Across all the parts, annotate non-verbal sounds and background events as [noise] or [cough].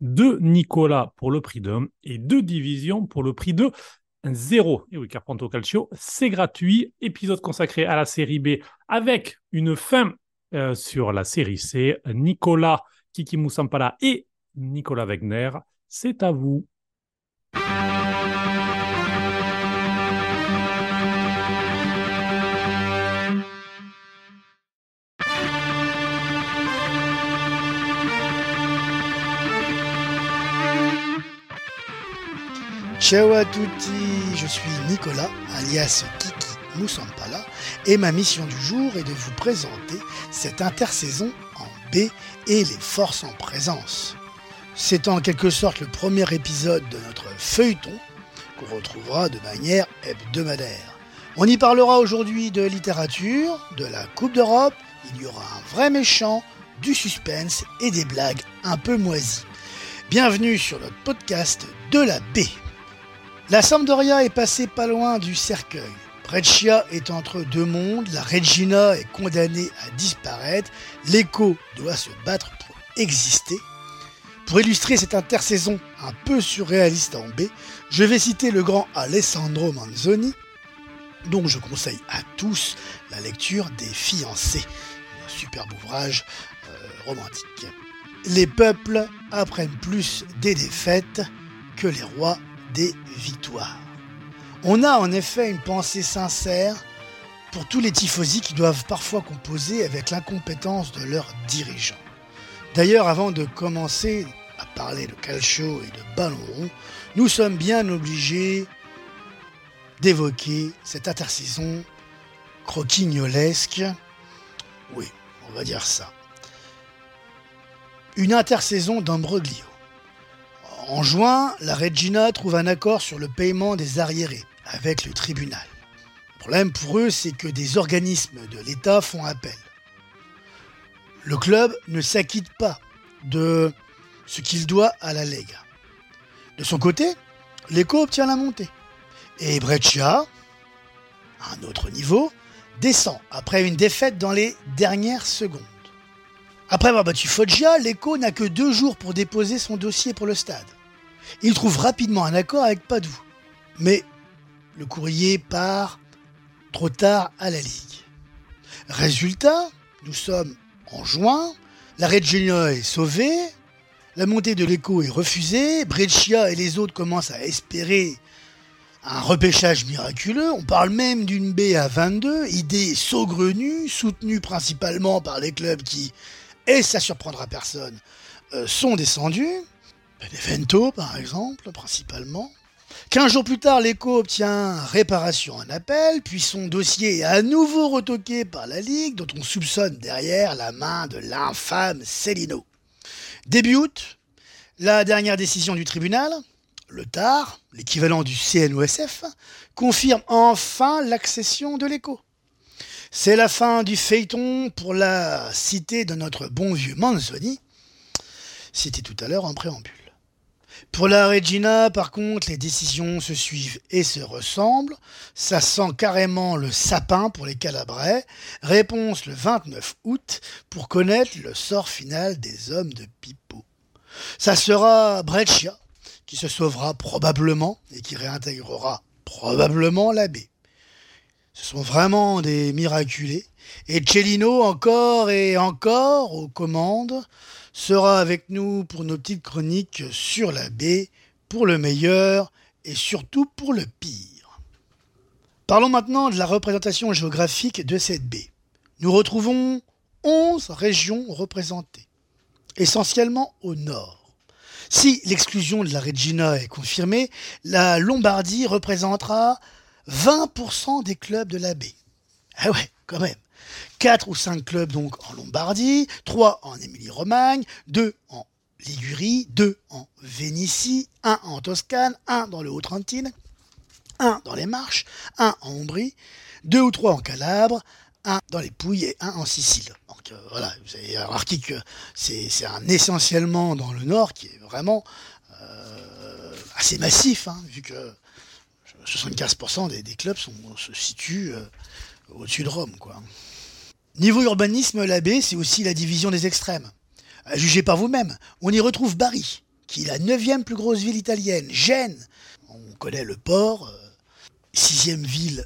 deux Nicolas pour le prix d'un et deux divisions pour le prix de zéro. Et oui, Carpento Calcio, c'est gratuit. Épisode consacré à la série B avec une fin euh, sur la série C. Nicolas Kiki Moussampala et Nicolas Wegner, c'est à vous. Ciao à tutti, je suis Nicolas, alias Kiki Moussampala, et ma mission du jour est de vous présenter cette intersaison en B et les forces en présence. C'est en quelque sorte le premier épisode de notre feuilleton qu'on retrouvera de manière hebdomadaire. On y parlera aujourd'hui de littérature, de la Coupe d'Europe, il y aura un vrai méchant, du suspense et des blagues un peu moisies. Bienvenue sur notre podcast de la B. La Sampdoria est passée pas loin du cercueil. Breccia est entre deux mondes, la Regina est condamnée à disparaître, l'Echo doit se battre pour exister. Pour illustrer cette intersaison un peu surréaliste en B, je vais citer le grand Alessandro Manzoni, dont je conseille à tous la lecture des Fiancés, un superbe ouvrage euh, romantique. Les peuples apprennent plus des défaites que les rois des victoires. On a en effet une pensée sincère pour tous les tifosi qui doivent parfois composer avec l'incompétence de leurs dirigeants. D'ailleurs, avant de commencer à parler de calcio et de ballon nous sommes bien obligés d'évoquer cette intersaison croquignolesque. Oui, on va dire ça. Une intersaison d'Ambroglio. En juin, la Regina trouve un accord sur le paiement des arriérés avec le tribunal. Le problème pour eux, c'est que des organismes de l'État font appel. Le club ne s'acquitte pas de ce qu'il doit à la Lega. De son côté, l'ECO obtient la montée. Et Breccia, à un autre niveau, descend après une défaite dans les dernières secondes. Après avoir battu Foggia, l'ECO n'a que deux jours pour déposer son dossier pour le stade. Il trouve rapidement un accord avec Padoue. Mais le courrier part trop tard à la Ligue. Résultat, nous sommes en juin, la Regina est sauvée, la montée de l'écho est refusée, Breccia et les autres commencent à espérer un repêchage miraculeux. On parle même d'une baie à 22, idée saugrenue, soutenue principalement par les clubs qui, et ça surprendra personne, euh, sont descendus. Benevento, par exemple, principalement. Quinze jours plus tard, l'écho obtient réparation en appel, puis son dossier est à nouveau retoqué par la Ligue, dont on soupçonne derrière la main de l'infâme Cellino. Début août, la dernière décision du tribunal, le TAR, l'équivalent du CNOSF, confirme enfin l'accession de l'écho. C'est la fin du phaéton pour la cité de notre bon vieux Manzoni, cité tout à l'heure en préambule. Pour la Regina, par contre, les décisions se suivent et se ressemblent. Ça sent carrément le sapin pour les Calabrais. Réponse le 29 août pour connaître le sort final des hommes de Pipo. Ça sera Breccia qui se sauvera probablement et qui réintégrera probablement l'abbé. Ce sont vraiment des miraculés. Et Cellino encore et encore aux commandes sera avec nous pour nos petites chroniques sur la baie, pour le meilleur et surtout pour le pire. Parlons maintenant de la représentation géographique de cette baie. Nous retrouvons 11 régions représentées, essentiellement au nord. Si l'exclusion de la Regina est confirmée, la Lombardie représentera 20% des clubs de la baie. Ah ouais, quand même. 4 ou 5 clubs donc en Lombardie, 3 en Émilie-Romagne, 2 en Ligurie, 2 en Vénitie, 1 en Toscane, 1 dans le Haut-Trentine, 1 dans les Marches, 1 en Ombrie, 2 ou 3 en Calabre, 1 dans les Pouilles et 1 en Sicile. Donc euh, voilà, vous avez remarqué que c'est un essentiellement dans le nord qui est vraiment euh, assez massif, hein, vu que 75% des, clubs se situent euh, au-dessus de Rome. Niveau urbanisme, la baie, c'est aussi la division des extrêmes. Jugez par vous-même, on y retrouve Bari, qui est la neuvième plus grosse ville italienne. Gênes, on connaît le port, euh, sixième ville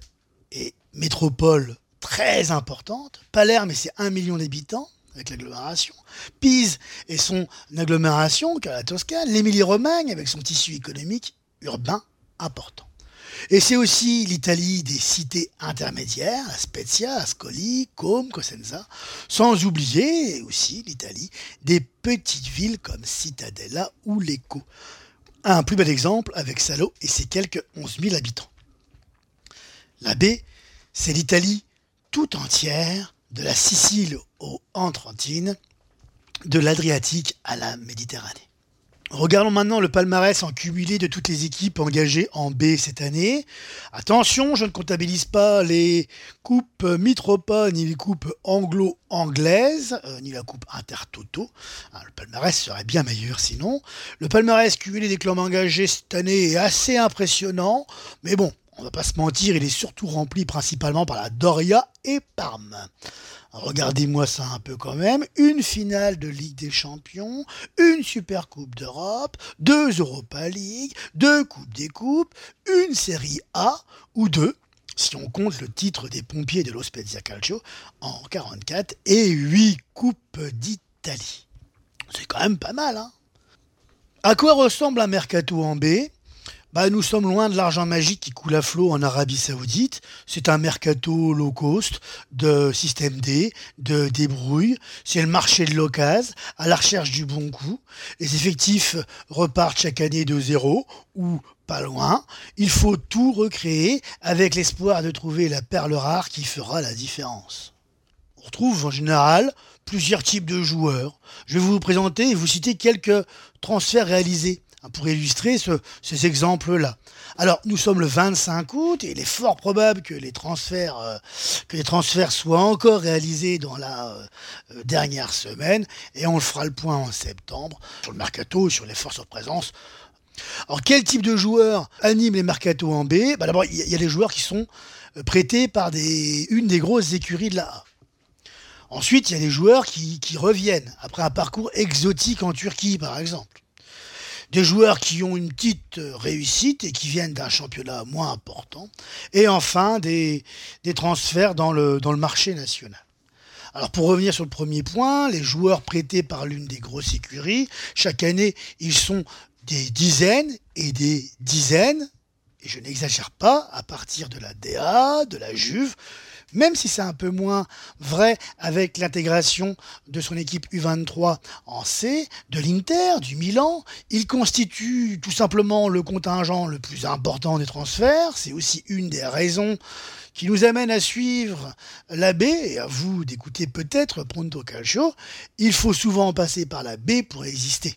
et métropole très importante. Palerme, c'est un million d'habitants avec l'agglomération. Pise et son agglomération, car la Toscane. L'Émilie-Romagne avec son tissu économique urbain important. Et c'est aussi l'Italie des cités intermédiaires, Spezia, Ascoli, Côme, Cosenza, sans oublier aussi l'Italie des petites villes comme Cittadella ou Lecco. Un plus bel exemple avec Salo et ses quelques 11 000 habitants. La baie, c'est l'Italie tout entière, de la Sicile aux Antrantines, de l'Adriatique à la Méditerranée. Regardons maintenant le palmarès en cumulé de toutes les équipes engagées en B cette année. Attention, je ne comptabilise pas les coupes Mitropa, ni les coupes anglo-anglaises, euh, ni la coupe Intertoto. Ah, le palmarès serait bien meilleur sinon. Le palmarès cumulé des clubs engagés cette année est assez impressionnant, mais bon, on va pas se mentir, il est surtout rempli principalement par la Doria et Parme. Regardez-moi ça un peu quand même. Une finale de Ligue des Champions, une Super Coupe d'Europe, deux Europa League, deux Coupes des Coupes, une Série A ou deux, si on compte le titre des pompiers de l'Ospezia Calcio en 44 et huit Coupes d'Italie. C'est quand même pas mal, hein À quoi ressemble un mercato en B? Bah, nous sommes loin de l'argent magique qui coule à flot en Arabie Saoudite. C'est un mercato low cost de système D, de débrouille. C'est le marché de l'occasion à la recherche du bon coup. Les effectifs repartent chaque année de zéro ou pas loin. Il faut tout recréer avec l'espoir de trouver la perle rare qui fera la différence. On retrouve en général plusieurs types de joueurs. Je vais vous présenter et vous citer quelques transferts réalisés pour illustrer ces exemples-là. Alors, nous sommes le 25 août et il est fort probable que les transferts, euh, que les transferts soient encore réalisés dans la euh, euh, dernière semaine et on le fera le point en septembre sur le mercato, sur les forces en présence. Alors, quel type de joueurs animent les mercato en B? Bah, D'abord, il y, a les joueurs qui sont prêtés par une des grosses écuries de la A. Ensuite, il y a les joueurs qui reviennent après un parcours exotique en Turquie, par exemple des joueurs qui ont une petite euh, réussite et qui viennent d'un championnat moins important, et enfin des, transferts dans le, dans le marché national. Alors pour revenir sur le premier point, les joueurs prêtés par l'une des grosses écuries, chaque année ils sont des dizaines et des dizaines, et je n'exagère pas, à partir de la DA, de la Juve, même si c'est un peu moins vrai avec l'intégration de son équipe U23 en C, de l'Inter, du Milan. Il constitue tout simplement le contingent le plus important des transferts. C'est aussi une des raisons qui nous amène à suivre la B et à vous d'écouter peut-être Pronto Calcio. Il faut souvent passer par la B pour exister.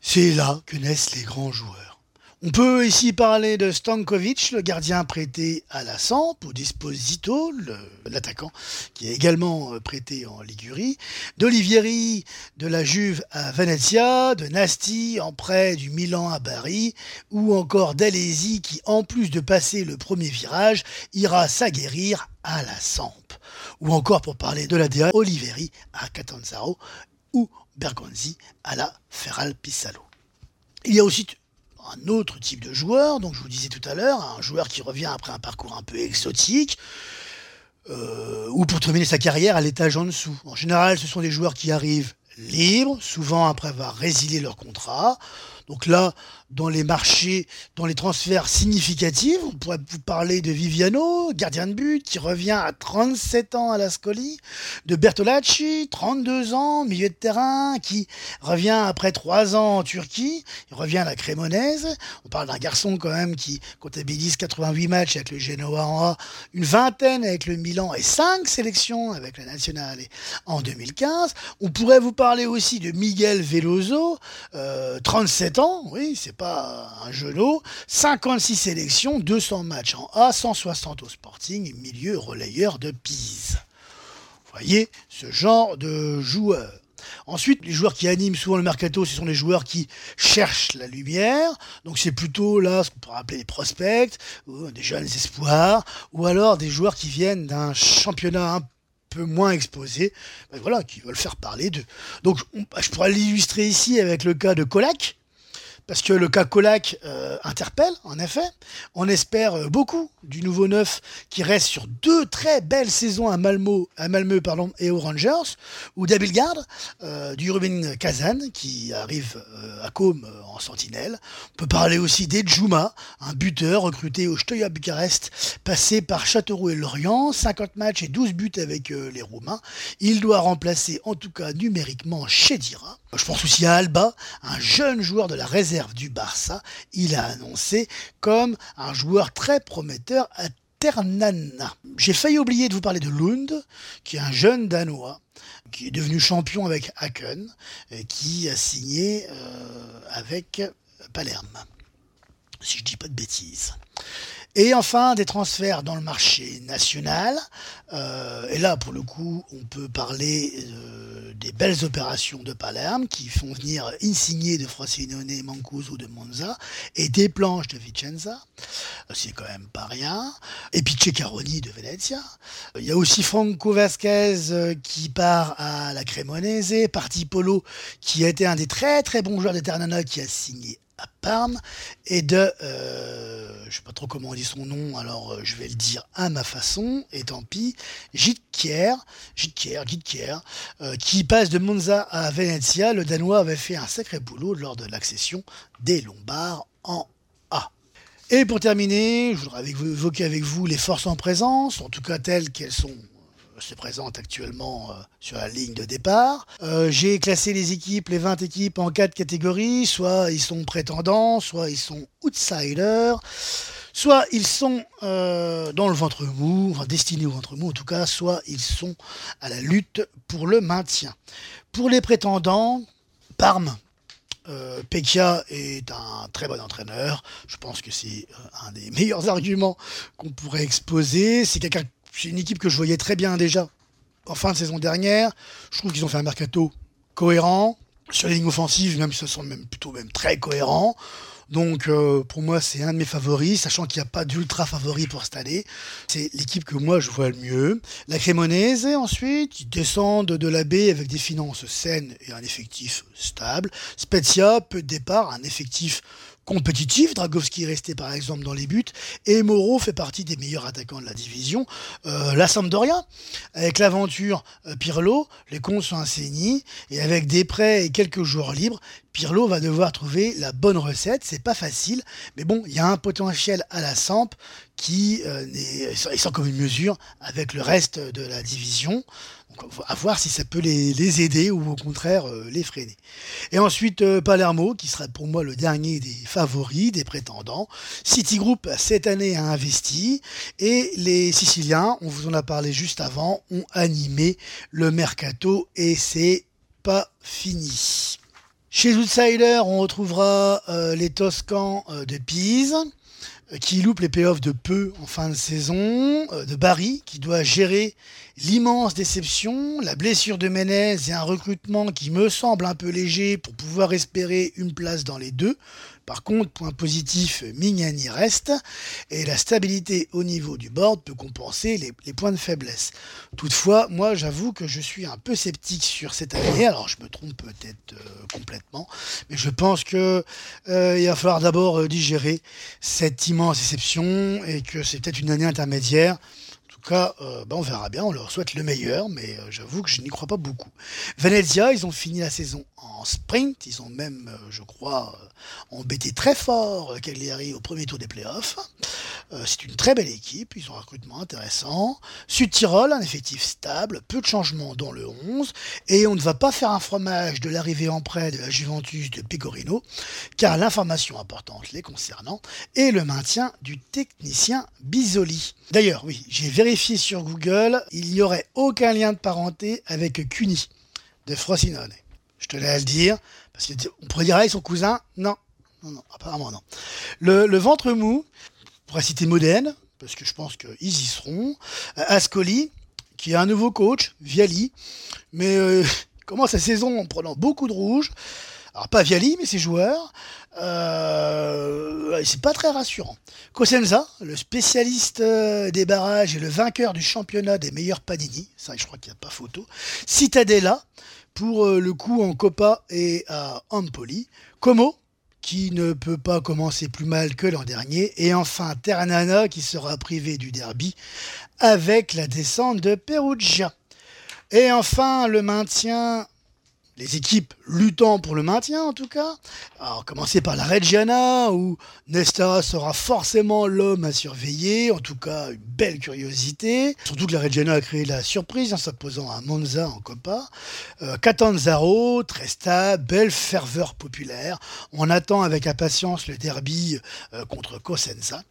C'est là que naissent les grands joueurs. On peut ici parler de Stankovic, le gardien prêté à la Samp, ou Disposito, l'attaquant, qui est également euh, prêté en Ligurie, d'Olivieri de la Juve à Venezia, de Nasti en prêt du Milan à Bari, ou encore d'Alesi qui, en plus de passer le premier virage, ira s'aguerrir à la Samp. Ou encore pour parler de la DA, Oliveri à Catanzaro ou Bergonzi à la Ferral Pisalo. Il y a aussi un autre type de joueur, donc je vous disais tout à l'heure, un joueur qui revient après un parcours un peu exotique, euh, ou pour terminer sa carrière à l'étage en dessous. En général, ce sont des joueurs qui arrivent libres, souvent après avoir résilié leur contrat. Donc là, dans les marchés, dans les transferts significatifs. On pourrait vous parler de Viviano, gardien de but, qui revient à 37 ans à la Scoli, de Bertolacci, 32 ans, milieu de terrain, qui revient après 3 ans en Turquie, il revient à la Crémonaise. On parle d'un garçon quand même qui comptabilise 88 matchs avec le Genoa en A, une vingtaine avec le Milan et 5 sélections avec la Nationale en 2015. On pourrait vous parler aussi de Miguel Veloso, 37 euh, ans, oui, c'est pas un genou. 56 sélections, 200 matchs en A, 160 au Sporting, milieu relayeur de Pise. Vous voyez ce genre de joueurs. Ensuite, les joueurs qui animent souvent le mercato, ce sont les joueurs qui cherchent la lumière. Donc c'est plutôt là ce qu'on pourrait appeler des prospects, ou des jeunes espoirs, ou alors des joueurs qui viennent d'un championnat un peu moins exposé, ben voilà, qui veulent faire parler d'eux. Donc je pourrais l'illustrer ici avec le cas de Colac, parce que le cas Colac euh, interpelle, en effet. On espère euh, beaucoup du nouveau neuf qui reste sur deux très belles saisons à Malmö, à Malmö pardon, et aux Rangers, ou d'Abilgard, euh, du Ruben Kazan qui arrive à Com en sentinelle. On peut parler aussi d'Edjuma, un buteur recruté au Steaua Bucarest, passé par Châteauroux et Lorient, 50 matchs et 12 buts avec les Roumains. Il doit remplacer en tout cas numériquement Chedira. Je pense aussi à Alba, un jeune joueur de la réserve du Barça. Il a annoncé comme un joueur très prometteur à Ternana. J'ai failli oublier de vous parler de Lund, qui est un jeune Danois, qui est devenu champion avec Haken, et qui a signé euh, avec Palerme. Si je dis pas de bêtises. Et enfin, des transferts dans le marché national. Euh, et là, pour le coup, on peut parler euh, des belles opérations de Palerme qui font venir Insigné de Frosinone, Mancuso de Monza et des planches de Vicenza. Euh, c'est quand même pas rien. Et puis Ceccaroni de Venezia. Il y a aussi Franco Vasquez qui part à la Cremonese. Parti Polo qui a été un des très très bons joueurs de Ternana qui a signé Parme et de, euh, je sais pas trop comment on dit son nom, alors euh, je vais le dire à ma façon, et tant pis, Gitkier, Gitkier, Gitkier, euh, qui passe de Monza à Venezia. Le Danois avait fait un sacré boulot lors de l'accession des Lombards en A. Et pour terminer, je voudrais évoquer avec vous les forces en présence, en tout cas telles qu'elles sont se présente actuellement euh, sur la ligne de départ. Euh, j'ai classé les équipes, les 20 équipes en quatre catégories. Soit ils sont prétendants, soit ils sont outsiders, soit ils sont euh, dans le ventre mou, enfin destinés au ventre mou en tout cas, soit ils sont à la lutte pour le maintien. Pour les prétendants, Parme, euh, Pekia est un très bon entraîneur. Je pense que c'est un des [laughs] meilleurs arguments qu'on pourrait exposer. C'est quelqu'un c'est une équipe que je voyais très bien déjà en fin de saison dernière. Je trouve qu'ils ont fait un mercato cohérent. Sur les lignes offensives, même ce sont même plutôt même très cohérents. Donc euh, pour moi, c'est un de mes favoris, sachant qu'il n'y a pas d'ultra favori pour cette année. C'est l'équipe que moi je vois le mieux. La Cremonese ensuite, ils descendent de la baie avec des finances saines et un effectif stable. Spezia, peu de départ, un effectif compétitif. Dragowski est resté par exemple dans les buts. Et Moreau fait partie des meilleurs attaquants de la division. Euh, la Sampdoria, avec l'aventure euh, Pirlo, les comptes sont enseignés. Et avec des prêts et quelques joueurs libres, Pirlo va devoir trouver la bonne recette. C'est pas facile. Mais bon, il y a un potentiel à la Samp qui euh, est, sans commune mesure avec le reste de la division à voir si ça peut les, aider ou au contraire euh, les freiner. Et ensuite, euh, Palermo, qui sera pour moi le dernier des favoris, des prétendants. Citigroup, cette année, a investi. Et les Siciliens, on vous en a parlé juste avant, ont animé le mercato et c'est pas fini. Chez Outsider, on retrouvera euh, les Toscans de Pise qui loupe les payoffs de peu en fin de saison, de Barry qui doit gérer l'immense déception, la blessure de Menez et un recrutement qui me semble un peu léger pour pouvoir espérer une place dans les deux. Par contre, point positif, Mignani reste et la stabilité au niveau du board peut compenser les, points de faiblesse. Toutefois, moi j'avoue que je suis un peu sceptique sur cette année, alors je me trompe peut-être euh, complètement, mais je pense que euh, va falloir d'abord euh, digérer cette immense déception et que c'est peut-être une année intermédiaire tout cas, euh, ben, on verra bien, on leur souhaite le meilleur, mais euh, j'avoue que je n'y crois pas beaucoup. Venezia, ils ont fini la saison en sprint, ils ont même, euh, je crois, embêté très fort Cagliari au premier tour des playoffs. C'est une très belle équipe, ils ont un recrutement intéressant. Sud-Tirol, un effectif stable, peu de changements dans le 11, et on ne va pas faire un fromage de l'arrivée en prêt de la Juventus de Pecorino, car l'information importante les concernant est le maintien du technicien Bisoli. D'ailleurs, oui, j'ai vérifié sur Google, il n'y aurait aucun lien de parenté avec Cuny de Frosinone. Je tenais à le dire, parce qu'on pourrait dire, ah, ils sont cousins. Non, non, non, apparemment non. Le, ventre mou, pourrait citer Modène, parce que je pense qu'ils y seront. Euh, Ascoli, qui est un nouveau coach, Viali, mais euh, [laughs] commence sa saison en prenant beaucoup de rouge. Alors pas Viali, mais ses joueurs. Euh, c'est pas très rassurant. Cosenza, le spécialiste des barrages et le vainqueur du championnat des meilleurs Panini, ça je crois qu'il n'y a pas photo. Citadella, pour le coup en Copa et à Empoli. Como, qui ne peut pas commencer plus mal que l'an dernier. Et enfin Ternana qui sera privé du derby avec la descente de Perugia. Et enfin le maintien les équipes luttant pour le maintien en tout cas. Alors commencer par la Reggiana où Nesta sera forcément l'homme à surveiller, en tout cas une belle curiosité. Surtout que la Reggiana a créé la surprise en s'imposant à Monza en Coppa. Euh, Catanzaro, très stable, belle ferveur populaire. On attend avec impatience le derby euh, contre Cosenza.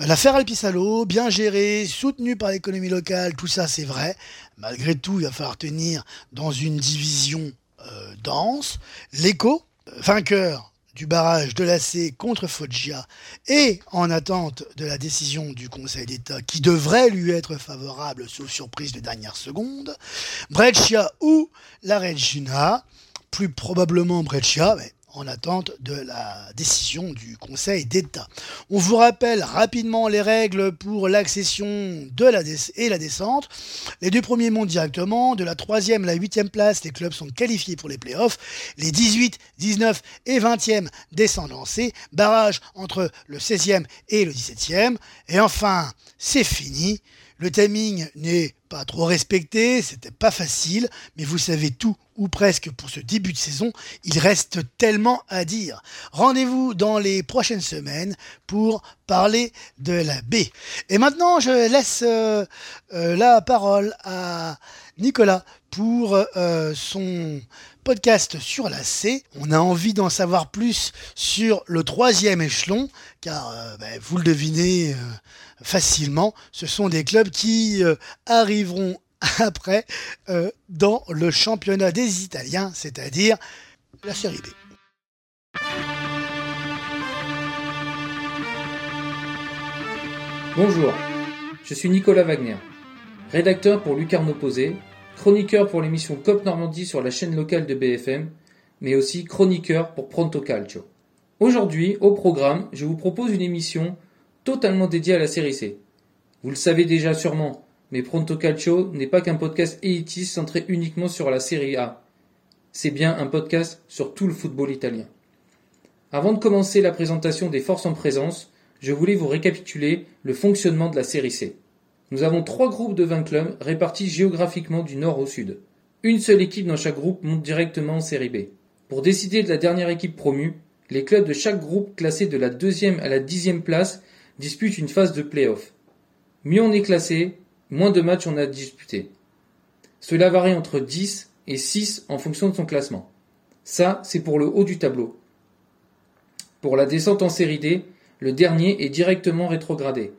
Euh, L'affaire Alpisalo, bien gérée, soutenue par l'économie locale, tout ça c'est vrai. Malgré tout, il va falloir tenir dans une division euh, dense. L'Eco, vainqueur du barrage de l'AC contre Foggia et en attente de la décision du Conseil d'État qui devrait lui être favorable sauf surprise de dernière seconde. Breccia ou la Regina, plus probablement Breccia, mais en attente de la décision du Conseil d'État. On vous rappelle rapidement les règles pour l'accession et la descente. Les deux premiers montent directement. De la troisième à la huitième place, les clubs sont qualifiés pour les playoffs. Les 18, 19 et 20e descendent en C. Barrage entre le 16e et le 17e. Et enfin, c'est fini. Le timing n'est pas trop respecté, c'était pas facile, mais vous savez tout ou presque pour ce début de saison, il reste tellement à dire. Rendez-vous dans les prochaines semaines pour parler de la B. Et maintenant, je laisse euh, euh, la parole à Nicolas pour euh, son podcast sur la C. On a envie d'en savoir plus sur le troisième échelon, car ben, vous le devinez facilement, ce sont des clubs qui arriveront après euh, dans le championnat des Italiens, c'est-à-dire la Série B. Bonjour, je suis Nicolas Wagner, rédacteur pour Lucarne Opposé, chroniqueur pour l'émission COP Normandie sur la chaîne locale de BFM, mais aussi chroniqueur pour Pronto Calcio. Aujourd'hui, au programme, je vous propose une émission totalement dédiée à la série C. Vous le savez déjà sûrement, mais Pronto Calcio n'est pas qu'un podcast élitiste centré uniquement sur la Serie A. C'est bien un podcast sur tout le football italien. Avant de commencer la présentation des forces en présence, je voulais vous récapituler le fonctionnement de la Série C. Nous avons trois groupes de 20 clubs répartis géographiquement du nord au sud. Une seule équipe dans chaque groupe monte directement en Série B. Pour décider de la dernière équipe promue, les clubs de chaque groupe classés de la deuxième à la dixième place disputent une phase de play-off. Mieux on est classé, moins de matchs on a disputé. Cela varie entre 10 et 6 en fonction de son classement. Ça, c'est pour le haut du tableau. Pour la descente en série D, le dernier est directement rétrogradé.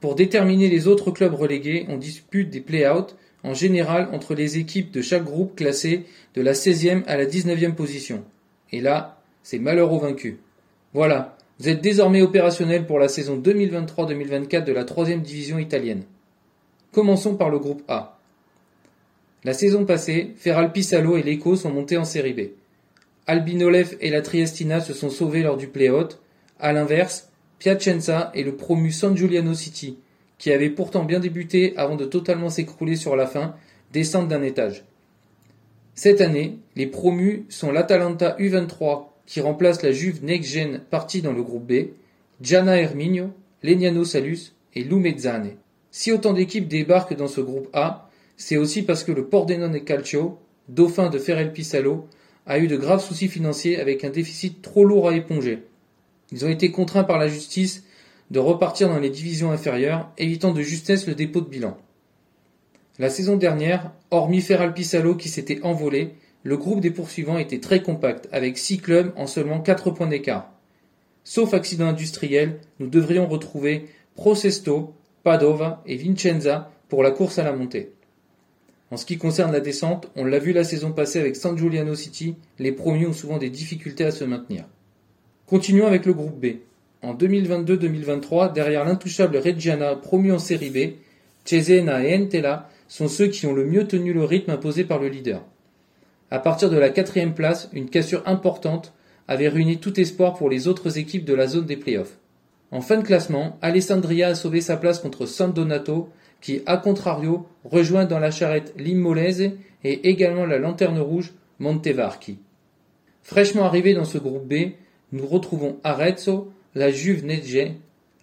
Pour déterminer les autres clubs relégués, on dispute des play-outs, en général entre les équipes de chaque groupe classé de la 16e à la 19e position. Et là, c'est malheur aux vaincus. Voilà, vous êtes désormais opérationnel pour la saison 2023-2024 de la 3e division italienne. Commençons par le groupe A. La saison passée, Ferral Pisalo et l'Eco sont montés en série B. Albinolev et la Triestina se sont sauvés lors du play-out. À l'inverse, Piacenza et le promu San Giuliano City, qui avait pourtant bien débuté avant de totalement s'écrouler sur la fin, descendent d'un étage. Cette année, les promus sont l'Atalanta U23 qui remplace la Juve Next Gen partie dans le groupe B, Gianna Herminio, Legnano Salus et Lumezzane. Si autant d'équipes débarquent dans ce groupe A, c'est aussi parce que le Pordenone Calcio, dauphin de Ferrel Pisalo, a eu de graves soucis financiers avec un déficit trop lourd à éponger. Ils ont été contraints par la justice de repartir dans les divisions inférieures, évitant de justesse le dépôt de bilan. La saison dernière, hormis Ferral Pisalo qui s'était envolé, le groupe des poursuivants était très compact, avec six clubs en seulement quatre points d'écart. Sauf accident industriel, nous devrions retrouver Prosesto, Padova et Vincenza pour la course à la montée. En ce qui concerne la descente, on l'a vu la saison passée avec San Giuliano City, les promus ont souvent des difficultés à se maintenir. Continuons avec le groupe B. En 2022-2023, derrière l'intouchable Reggiana promu en série B, Cesena et Entella sont ceux qui ont le mieux tenu le rythme imposé par le leader. À partir de la quatrième place, une cassure importante avait ruiné tout espoir pour les autres équipes de la zone des playoffs. En fin de classement, Alessandria a sauvé sa place contre San Donato, qui, à contrario, rejoint dans la charrette l'Immolese et également la lanterne rouge Montevarchi. Fraîchement arrivé dans ce groupe B, nous retrouvons Arezzo, la Juve Nedje,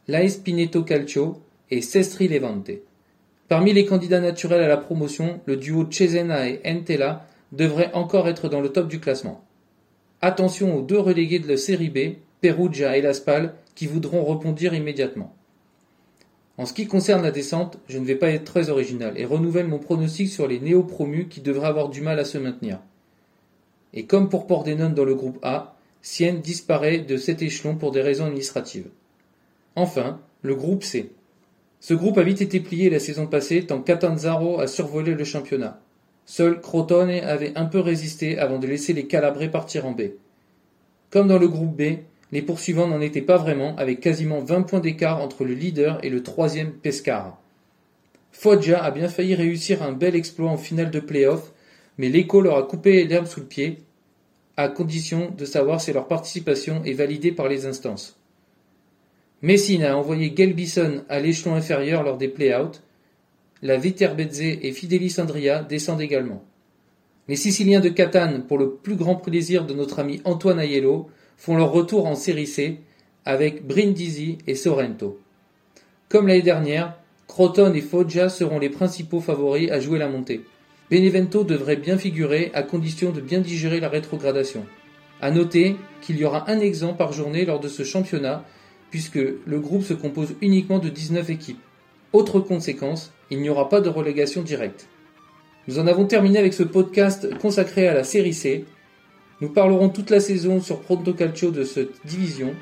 l'AS Pineto Calcio et Sestri Levante. Parmi les candidats naturels à la promotion, le duo Cesena et Entella devrait encore être dans le top du classement. Attention aux deux relégués de la série B, Perugia et Laspal, qui voudront rebondir immédiatement. En ce qui concerne la descente, je ne vais pas être très original et renouvelle mon pronostic sur les néo-promus qui devraient avoir du mal à se maintenir. Et comme pour Pordenone dans le groupe A, Sienne disparaît de cet échelon pour des raisons administratives. Enfin, le groupe C. Ce groupe a vite été plié la saison passée tant Catanzaro a survolé le championnat. Seul Crotone avait un peu résisté avant de laisser les Calabrés partir en B. Comme dans le groupe B, les poursuivants n'en étaient pas vraiment, avec quasiment 20 points d'écart entre le leader et le troisième Pescara. Foggia a bien failli réussir un bel exploit en finale de play-off, mais l'écho leur a coupé l'herbe sous le pied, à condition de savoir si leur participation est validée par les instances. Messina a envoyé Gelbison à l'échelon inférieur lors des play-outs. La Viterbezze et Fidelis Andria descendent également. Les Siciliens de Catane, pour le plus grand plaisir de notre ami Antoine Aiello, font leur retour en série C avec Brindisi et Sorrento. Comme l'année dernière, Croton et Foggia seront les principaux favoris à jouer la montée. Benevento devrait bien figurer à condition de bien digérer la rétrogradation. À noter qu'il y aura un exemple par journée lors de ce championnat puisque le groupe se compose uniquement de 19 équipes. Autre conséquence, il n'y aura pas de relégation directe. Nous en avons terminé avec ce podcast consacré à la série C. Nous parlerons toute la saison sur Pronto Calcio de cette division.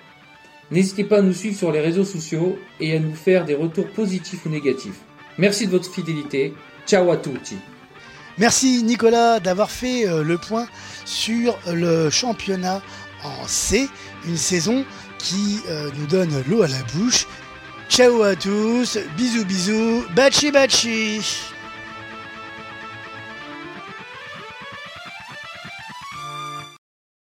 N'hésitez pas à nous suivre sur les réseaux sociaux et à nous faire des retours positifs ou négatifs. Merci de votre fidélité. Ciao à tutti. Merci Nicolas d'avoir fait euh, le point sur le championnat en C, une saison qui euh, nous donne l'eau à la bouche. Ciao à tous, bisous bisous, bachi bachi